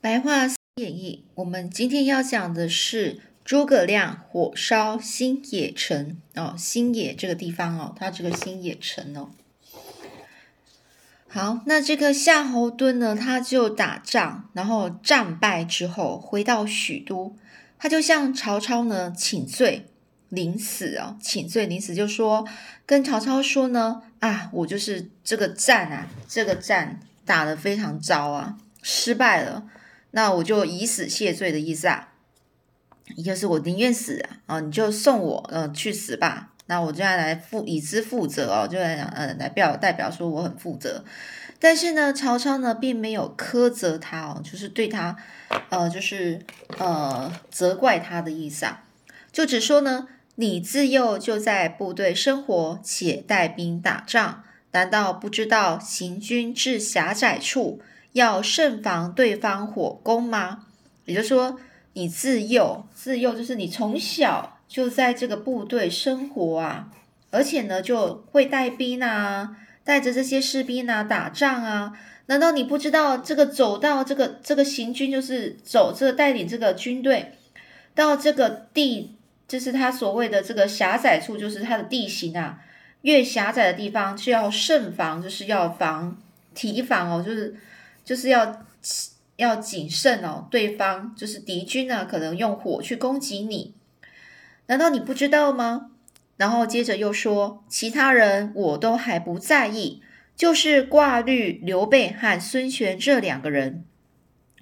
白话演义，我们今天要讲的是诸葛亮火烧新野城哦，新野这个地方哦，它这个新野城哦。好，那这个夏侯惇呢，他就打仗，然后战败之后回到许都，他就向曹操呢请罪临死哦，请罪临死就说跟曹操说呢啊，我就是这个战啊，这个战打得非常糟啊，失败了。那我就以死谢罪的意思啊，也就是我宁愿死啊，啊，你就送我呃去死吧。那我就要来负以之负责哦，就来讲呃来表代表说我很负责。但是呢，曹操呢并没有苛责他哦，就是对他呃就是呃责怪他的意思啊，就只说呢，你自幼就在部队生活，且带兵打仗，难道不知道行军至狭窄处？要慎防对方火攻吗？也就是说，你自幼自幼就是你从小就在这个部队生活啊，而且呢就会带兵啊，带着这些士兵啊打仗啊。难道你不知道这个走到这个这个行军就是走这带领这个军队到这个地，就是他所谓的这个狭窄处，就是它的地形啊，越狭窄的地方就要慎防，就是要防提防哦，就是。就是要要谨慎哦，对方就是敌军呢，可能用火去攻击你，难道你不知道吗？然后接着又说，其他人我都还不在意，就是挂绿刘备和孙权这两个人，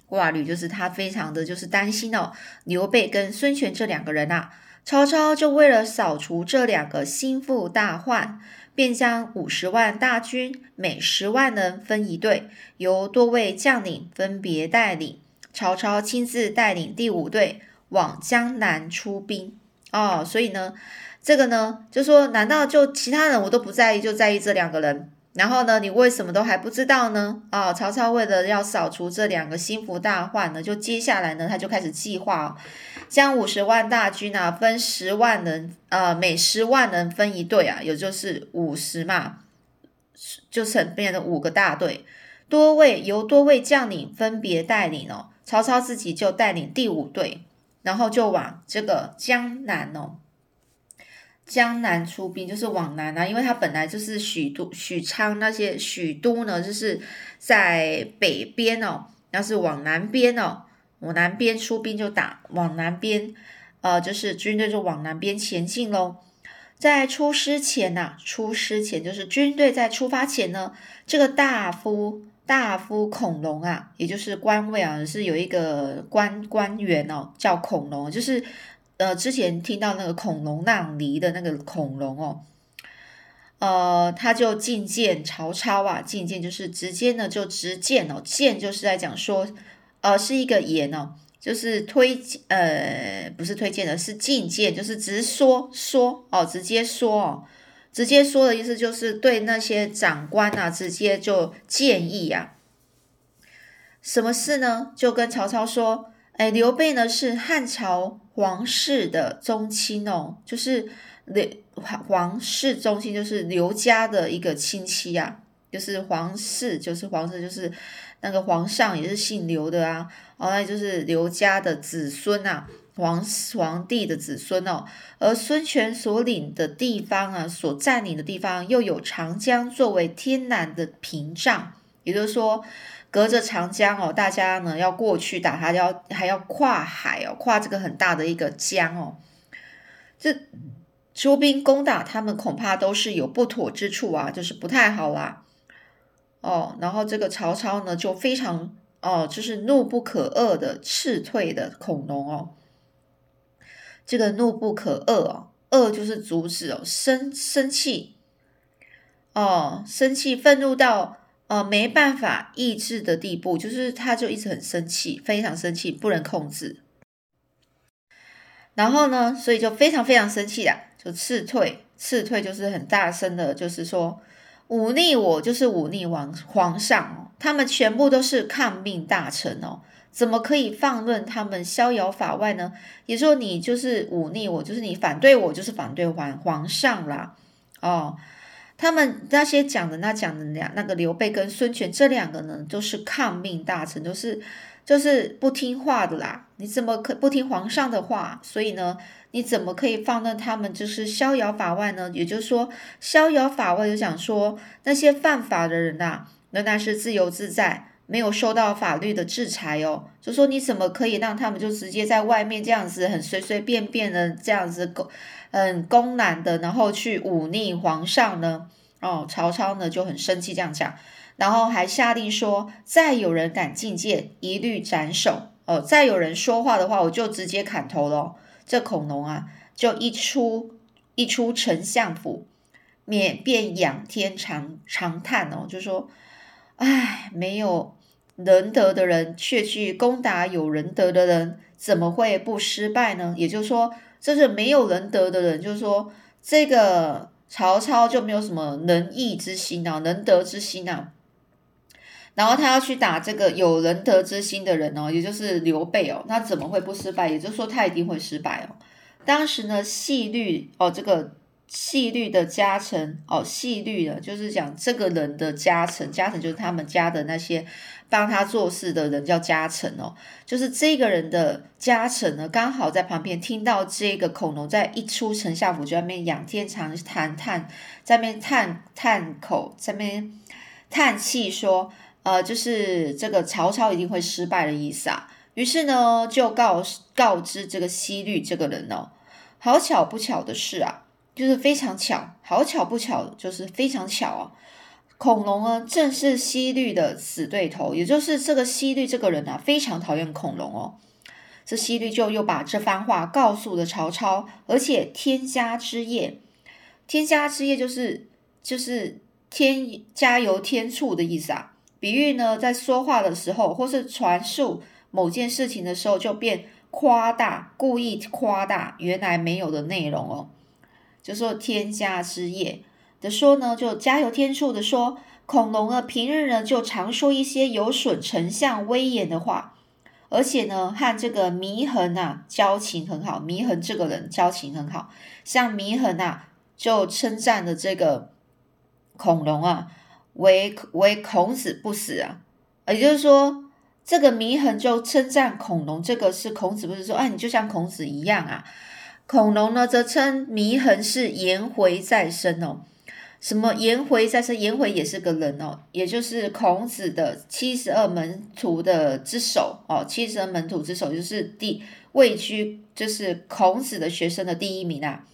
挂绿就是他非常的就是担心哦，刘备跟孙权这两个人啊，曹操就为了扫除这两个心腹大患。便将五十万大军，每十万人分一队，由多位将领分别带领。曹操亲自带领第五队往江南出兵。哦，所以呢，这个呢，就说，难道就其他人我都不在意，就在意这两个人？然后呢，你为什么都还不知道呢？哦，曹操为了要扫除这两个心腹大患呢，就接下来呢，他就开始计划，将五十万大军啊，分十万人，呃，每十万人分一队啊，也就是五十嘛，就成变成五个大队，多位由多位将领分别带领哦，曹操自己就带领第五队，然后就往这个江南哦。江南出兵就是往南啊，因为他本来就是许都、许昌那些许都呢，就是在北边哦，要是往南边哦，往南边出兵就打往南边，呃，就是军队就往南边前进喽。在出师前呐，出师前就是军队在出发前呢，这个大夫大夫孔融啊，也就是官位啊，是有一个官官员哦，叫孔融，就是。呃，之前听到那个孔融让梨的那个孔融哦，呃，他就进谏曹操啊，进谏就是直接呢就直谏哦，谏就是在讲说，呃，是一个言哦，就是推呃不是推荐的，是进谏，就是直说说哦，直接说哦，直接说的意思就是对那些长官啊，直接就建议啊，什么事呢？就跟曹操说。哎，刘备呢是汉朝皇室的宗亲哦，就是刘皇室宗亲，就是刘家的一个亲戚呀，就是皇室，就是皇室，就是那个皇上也是姓刘的啊，哦，那就是刘家的子孙啊，皇皇帝的子孙哦，而孙权所领的地方啊，所占领的地方又有长江作为天然的屏障，也就是说。隔着长江哦，大家呢要过去打他，要还要跨海哦，跨这个很大的一个江哦，这出兵攻打他们，恐怕都是有不妥之处啊，就是不太好啦。哦，然后这个曹操呢就非常哦，就是怒不可遏的斥退的孔融哦，这个怒不可遏哦，遏就是阻止哦，生生气哦，生气愤怒到。呃，没办法抑制的地步，就是他就一直很生气，非常生气，不能控制。然后呢，所以就非常非常生气的，就斥退，斥退就是很大声的，就是说忤逆我，就是忤逆王皇上哦。他们全部都是抗命大臣哦，怎么可以放任他们逍遥法外呢？也说你就是忤逆我，就是你反对我，就是反对皇皇上啦，哦。他们那些讲的那讲的两那个刘备跟孙权这两个呢，都是抗命大臣，都是就是不听话的啦。你怎么可不听皇上的话？所以呢，你怎么可以放任他们就是逍遥法外呢？也就是说，逍遥法外就想说那些犯法的人呐，仍然是自由自在，没有受到法律的制裁哦。就说你怎么可以让他们就直接在外面这样子很随随便便的这样子公嗯公然的，然后去忤逆皇上呢？哦，曹操呢就很生气这样讲，然后还下令说，再有人敢进谏，一律斩首。哦，再有人说话的话，我就直接砍头喽。这孔融啊，就一出一出丞相府，免便仰天长长叹哦，就说：“唉，没有仁德的人，却去攻打有仁德的人，怎么会不失败呢？”也就是说，这是没有仁德的人，就是说，这个曹操就没有什么仁义之心啊，仁德之心啊。然后他要去打这个有仁德之心的人哦，也就是刘备哦，那怎么会不失败？也就是说他一定会失败哦。当时呢，细律哦，这个细律的家臣哦，细律的，就是讲这个人的家臣，家臣就是他们家的那些帮他做事的人叫家臣哦，就是这个人的家臣呢，刚好在旁边听到这个孔融在一出丞相府就在那边仰天长叹叹，在那边叹叹口，在那边叹气说。呃，就是这个曹操一定会失败的意思啊。于是呢，就告告知这个西律这个人哦，好巧不巧的是啊，就是非常巧，好巧不巧，就是非常巧啊。恐龙呢，正是西律的死对头，也就是这个西律这个人啊，非常讨厌恐龙哦。这西律就又把这番话告诉了曹操，而且天家之业，天家之业就是就是添加油添醋的意思啊。比喻呢，在说话的时候，或是传述某件事情的时候，就变夸大，故意夸大原来没有的内容哦。就说添加之业的说呢，就加油添醋的说，恐龙呢平日呢就常说一些有损丞相威严的话，而且呢和这个祢衡啊交情很好，祢衡这个人交情很好，像祢衡啊就称赞的这个恐龙啊。为为孔子不死啊，也就是说，这个祢衡就称赞孔融，这个是孔子不是说，啊，你就像孔子一样啊。孔融呢，则称祢衡是颜回再生哦。什么颜回再生？颜回也是个人哦，也就是孔子的七十二门徒的之首哦。七十二门徒之首就是第位居，就是孔子的学生的第一名啊。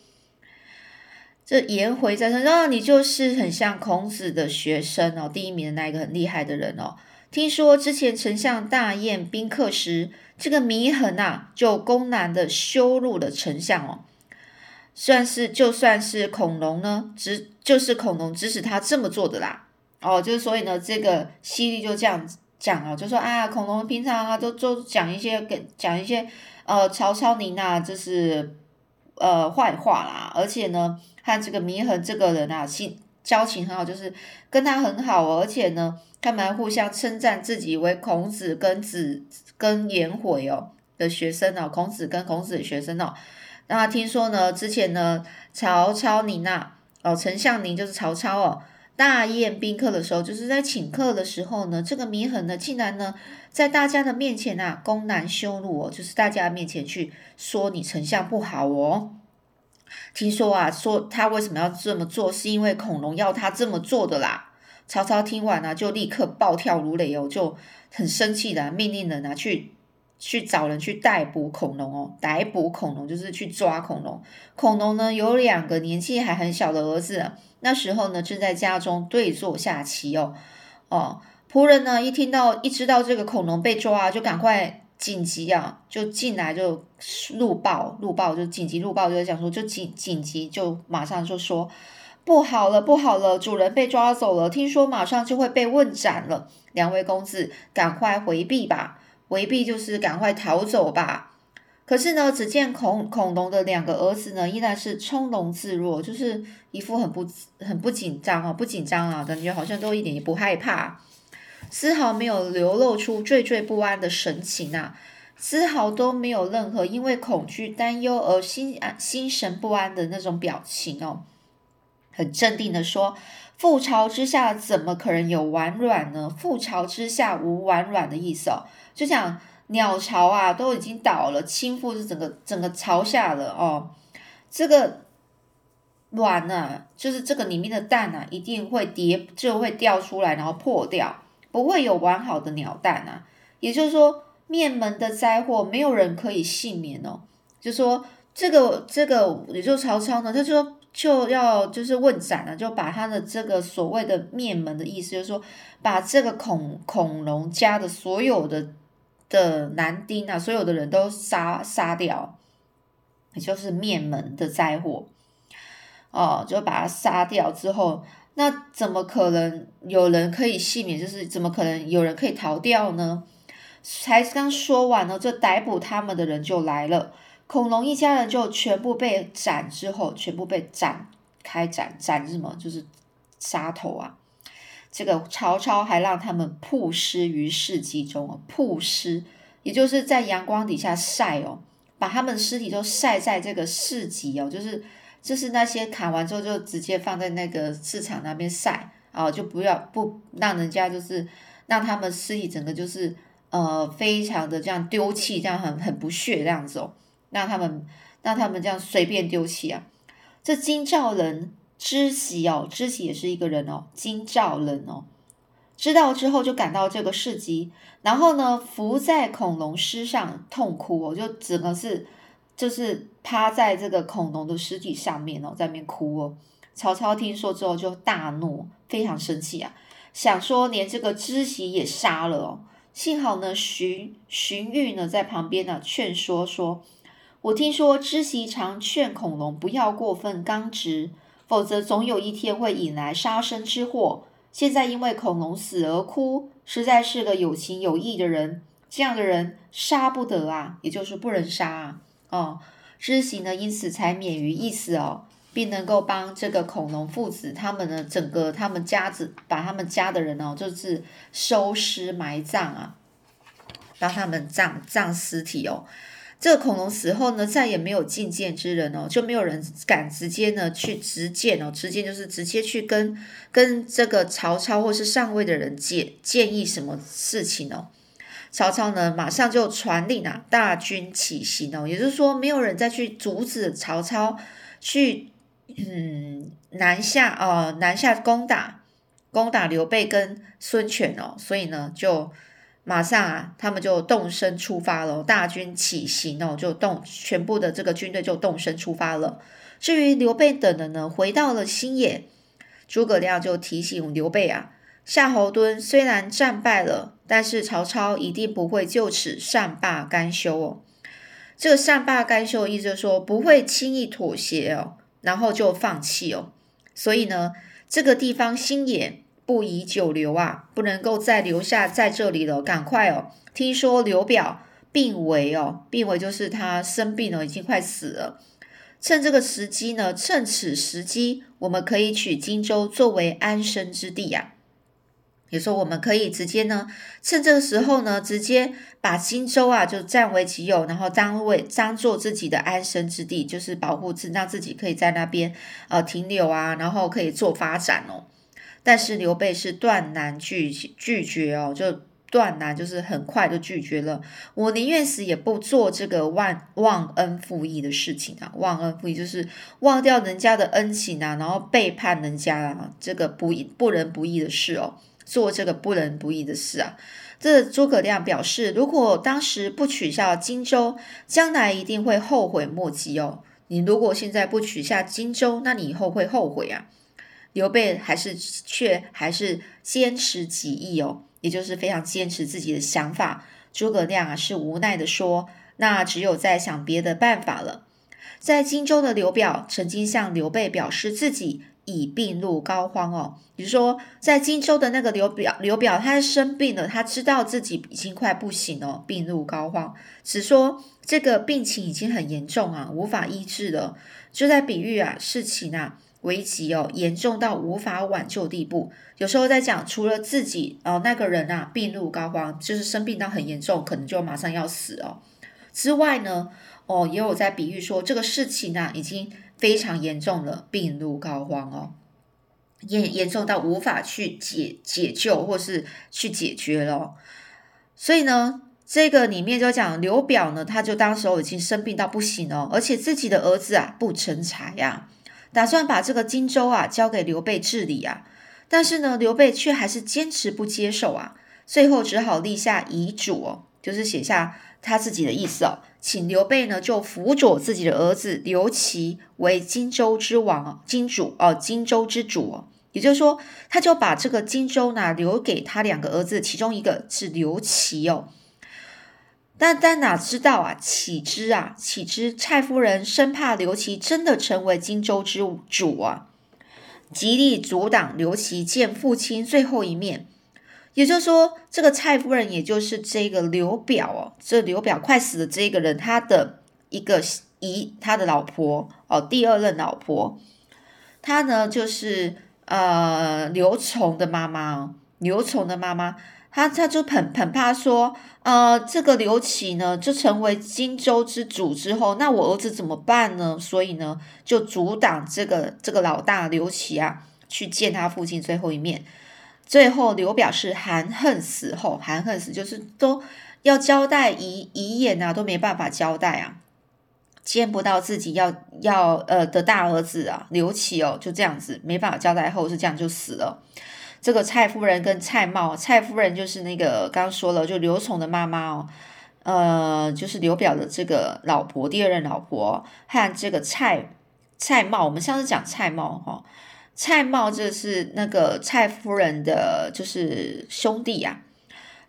这颜回在说，啊，你就是很像孔子的学生哦，第一名的那一个很厉害的人哦。听说之前丞相大宴宾客时，这个祢衡啊，就公然的羞辱了丞相哦。算是就算是孔融呢，指就是孔融指使他这么做的啦。哦，就是所以呢，这个西律就这样讲哦，就说啊，孔融平常啊都都讲一些跟讲一些呃曹操您啊，就是呃坏话啦，而且呢。和这个祢衡这个人啊，心交情很好，就是跟他很好。而且呢，他们还互相称赞自己为孔子跟子跟颜回哦的学生哦，孔子跟孔子的学生哦。那听说呢，之前呢，曹操您啊，哦，丞相您就是曹操哦，大宴宾客的时候，就是在请客的时候呢，这个祢衡呢，竟然呢，在大家的面前啊，公然羞辱哦，就是大家面前去说你丞相不好哦。听说啊，说他为什么要这么做，是因为孔融要他这么做的啦。曹操听完呢，就立刻暴跳如雷哦，就很生气的命令人啊去去找人去逮捕孔融哦，逮捕孔融就是去抓孔融。孔融呢有两个年纪还很小的儿子，那时候呢正在家中对坐下棋哦哦，仆人呢一听到一知道这个恐龙被抓，就赶快。紧急啊，就进来就录报，录报就紧急录报，就讲说就紧紧急就马上就说不好了，不好了，主人被抓走了，听说马上就会被问斩了，两位公子赶快回避吧，回避就是赶快逃走吧。可是呢，只见孔孔融的两个儿子呢，依然是从容自若，就是一副很不很不紧张啊，不紧张啊，感觉好像都一点也不害怕。丝毫没有流露出惴惴不安的神情啊，丝毫都没有任何因为恐惧、担忧而心安、心神不安的那种表情哦。很镇定的说：“覆巢之下怎么可能有完卵呢？覆巢之下无完卵的意思哦，就像鸟巢啊都已经倒了，倾覆是整个整个巢下了哦，这个。”卵呢，就是这个里面的蛋啊，一定会跌，就会掉出来，然后破掉，不会有完好的鸟蛋啊。也就是说，面门的灾祸没有人可以幸免哦。就说这个这个，也就曹操呢，他说就要就是问斩了，就把他的这个所谓的面门的意思，就是说把这个恐恐龙家的所有的的男丁啊，所有的人都杀杀掉，也就是灭门的灾祸。哦，就把他杀掉之后，那怎么可能有人可以幸免？就是怎么可能有人可以逃掉呢？才刚说完呢，这逮捕他们的人就来了。恐龙一家人就全部被斩之后，全部被斩开斩斩什么？就是杀头啊！这个曹操还让他们曝尸于市集中哦，曝尸也就是在阳光底下晒哦，把他们的尸体都晒在这个市集哦，就是。就是那些砍完之后就直接放在那个市场那边晒啊，就不要不让人家就是让他们尸体整个就是呃非常的这样丢弃，这样很很不屑这样子哦，让他们让他们这样随便丢弃啊。这金兆人知悉哦，知悉也是一个人哦，金兆人哦，知道之后就赶到这个市集，然后呢伏在恐龙尸上痛哭哦，就只能是。就是趴在这个恐龙的尸体上面哦，在那边哭哦。曹操听说之后就大怒，非常生气啊，想说连这个知席也杀了哦。幸好呢，荀荀彧呢在旁边呢劝说说：“我听说知席常劝恐龙不要过分刚直，否则总有一天会引来杀身之祸。现在因为恐龙死而哭，实在是个有情有义的人，这样的人杀不得啊，也就是不能杀啊。”哦，知行呢，因此才免于一死哦，并能够帮这个恐龙父子他们呢，整个他们家子把他们家的人哦，就是收尸埋葬啊，帮他们葬葬尸体哦。这个恐龙死后呢，再也没有觐见之人哦，就没有人敢直接呢去直见哦，直接就是直接去跟跟这个曹操或是上位的人建建议什么事情哦。曹操呢，马上就传令啊，大军起行哦，也就是说，没有人再去阻止曹操去嗯南下哦，南下攻打攻打刘备跟孙权哦，所以呢，就马上啊，他们就动身出发了，大军起行哦，就动全部的这个军队就动身出发了。至于刘备等人呢，回到了新野，诸葛亮就提醒刘备啊。夏侯惇虽然战败了，但是曹操一定不会就此善罢甘休哦。这个善罢甘休意思就是说不会轻易妥协哦，然后就放弃哦。所以呢，这个地方新野不宜久留啊，不能够再留下在这里了，赶快哦。听说刘表病危哦，病危就是他生病了，已经快死了。趁这个时机呢，趁此时机，我们可以取荆州作为安身之地呀。也说，我们可以直接呢，趁这个时候呢，直接把荆州啊就占为己有，然后当为当做自己的安身之地，就是保护自让自己可以在那边呃停留啊，然后可以做发展哦。但是刘备是断然拒拒绝哦，就断然就是很快就拒绝了。我宁愿死也不做这个忘忘恩负义的事情啊！忘恩负义就是忘掉人家的恩情啊，然后背叛人家啊，这个不不仁不义的事哦。做这个不仁不义的事啊！这诸葛亮表示，如果当时不取下荆州，将来一定会后悔莫及哦。你如果现在不取下荆州，那你以后会后悔啊。刘备还是却还是坚持己意哦，也就是非常坚持自己的想法。诸葛亮啊是无奈的说：“那只有在想别的办法了。”在荆州的刘表曾经向刘备表示自己。已病入膏肓哦，比如说在荆州的那个刘表，刘表他生病了，他知道自己已经快不行了，病入膏肓，只说这个病情已经很严重啊，无法医治了，就在比喻啊事情啊危急哦，严重到无法挽救地步。有时候在讲，除了自己哦那个人啊病入膏肓，就是生病到很严重，可能就马上要死哦之外呢，哦也有在比喻说这个事情啊已经。非常严重了，病入膏肓哦。严严重到无法去解解救或是去解决了。所以呢，这个里面就讲刘表呢，他就当时候已经生病到不行了，而且自己的儿子啊不成才呀，打算把这个荆州啊交给刘备治理啊。但是呢，刘备却还是坚持不接受啊，最后只好立下遗嘱哦，就是写下他自己的意思哦，请刘备呢就辅佐自己的儿子刘琦为荆州之王、荆主哦，荆州之主哦。也就是说，他就把这个荆州呢留给他两个儿子，其中一个是刘琦哦。但但哪知道啊，岂知啊，岂知蔡夫人生怕刘琦真的成为荆州之主啊。极力阻挡刘琦见父亲最后一面，也就是说，这个蔡夫人，也就是这个刘表哦，这刘表快死的这个人，他的一个姨，他的老婆哦，第二任老婆，他呢就是呃刘琮的妈妈哦，刘琮的妈妈。他他就很很怕说，呃，这个刘琦呢，就成为荆州之主之后，那我儿子怎么办呢？所以呢，就阻挡这个这个老大刘琦啊，去见他父亲最后一面。最后刘表是含恨死后，含恨死就是都要交代遗遗言啊，都没办法交代啊，见不到自己要要呃的大儿子啊，刘琦哦，就这样子没办法交代后是这样就死了。这个蔡夫人跟蔡瑁，蔡夫人就是那个刚刚说了，就刘琮的妈妈哦，呃，就是刘表的这个老婆，第二任老婆，和这个蔡蔡瑁，我们上次讲蔡瑁哈，蔡瑁这是那个蔡夫人的就是兄弟呀，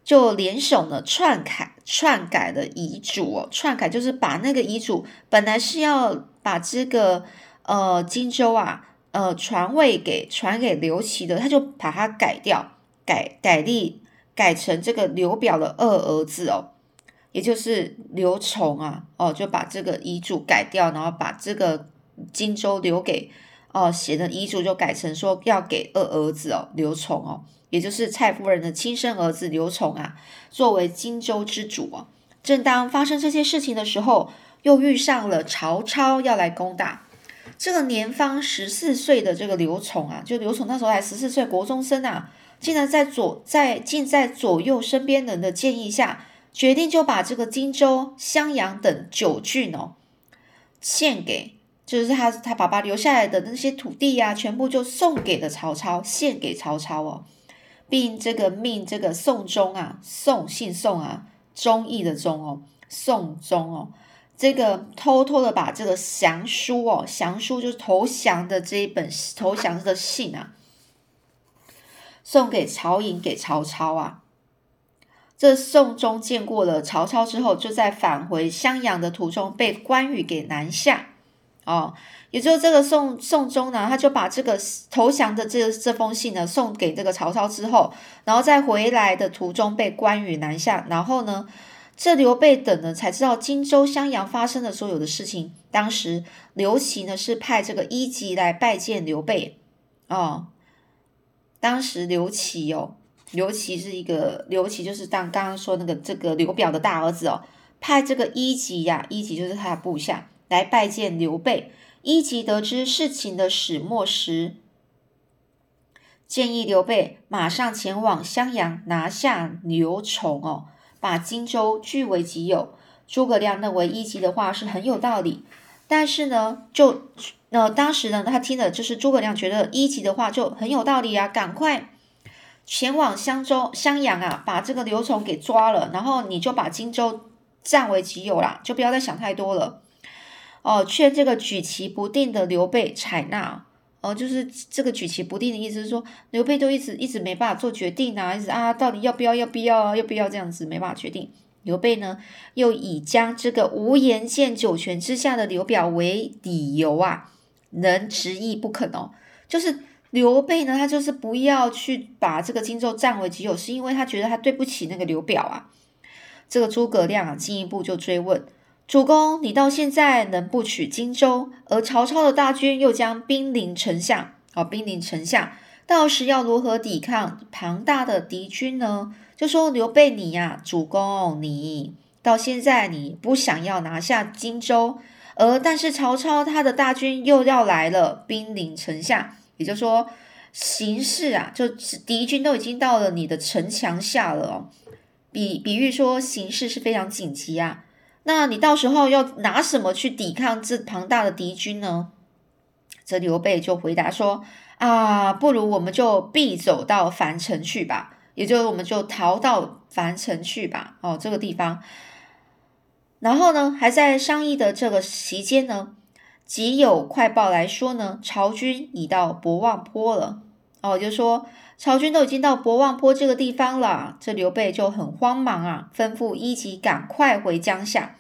就联手呢篡改篡改的遗嘱哦，篡改就是把那个遗嘱本来是要把这个呃荆州啊。呃，传位给传给刘琦的，他就把它改掉，改改立改成这个刘表的二儿子哦，也就是刘琮啊，哦，就把这个遗嘱改掉，然后把这个荆州留给哦写的遗嘱就改成说要给二儿子哦，刘琮哦，也就是蔡夫人的亲生儿子刘琮啊，作为荆州之主哦。正当发生这些事情的时候，又遇上了曹操要来攻打。这个年方十四岁的这个刘琮啊，就刘琮那时候还十四岁，国中生啊，竟然在左在竟在左右身边人的建议下，决定就把这个荆州、襄阳等九郡哦，献给就是他他爸爸留下来的那些土地呀，全部就送给了曹操，献给曹操哦，并这个命这个宋忠啊，宋姓宋啊，忠义的忠哦，宋忠哦。这个偷偷的把这个降书哦，降书就是投降的这一本投降的信啊，送给曹寅给曹操啊。这宋忠见过了曹操之后，就在返回襄阳的途中被关羽给南下哦。也就是这个宋宋忠呢，他就把这个投降的这这封信呢送给这个曹操之后，然后在回来的途中被关羽南下，然后呢。这刘备等呢才知道荆州襄阳发生的所有的事情。当时刘琦呢是派这个一级来拜见刘备哦。当时刘琦哦，刘琦是一个刘琦就是当刚刚说那个这个刘表的大儿子哦，派这个一级呀，一级就是他的部下来拜见刘备。一级得知事情的始末时，建议刘备马上前往襄阳拿下刘琮哦。把荆州据为己有，诸葛亮认为一级的话是很有道理，但是呢，就呃当时呢，他听的就是诸葛亮觉得一级的话就很有道理啊，赶快前往襄州襄阳啊，把这个刘琮给抓了，然后你就把荆州占为己有啦，就不要再想太多了。哦，劝这个举棋不定的刘备采纳。哦，就是这个举棋不定的意思，是说刘备都一直一直没办法做决定啊，一直啊，到底要不要，要不要啊，要不要这样子没办法决定。刘备呢，又以将这个无颜见九泉之下的刘表为理由啊，能执意不肯哦。就是刘备呢，他就是不要去把这个荆州占为己有，是因为他觉得他对不起那个刘表啊。这个诸葛亮啊，进一步就追问。主公，你到现在能不取荆州，而曹操的大军又将兵临城下，哦，兵临城下，到时要如何抵抗庞大的敌军呢？就说刘备你呀，主公，你到现在你不想要拿下荆州，而但是曹操他的大军又要来了，兵临城下，也就是说，形势啊，就敌军都已经到了你的城墙下了哦。比比喻说形势是非常紧急啊。那你到时候要拿什么去抵抗这庞大的敌军呢？这刘备就回答说：“啊，不如我们就必走到樊城去吧，也就是我们就逃到樊城去吧。哦，这个地方。然后呢，还在商议的这个期间呢，即有快报来说呢，曹军已到博望坡了。哦，就说曹军都已经到博望坡这个地方了。这刘备就很慌忙啊，吩咐一级赶快回江夏。”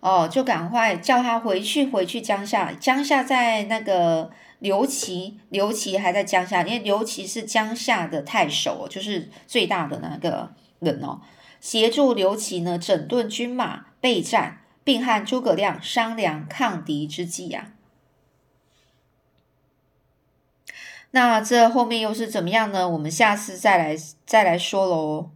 哦，就赶快叫他回去，回去江夏。江夏在那个刘琦，刘琦还在江夏，因为刘琦是江夏的太守，就是最大的那个人哦。协助刘琦呢整顿军马备战，并和诸葛亮商量抗敌之计呀。那这后面又是怎么样呢？我们下次再来再来说喽。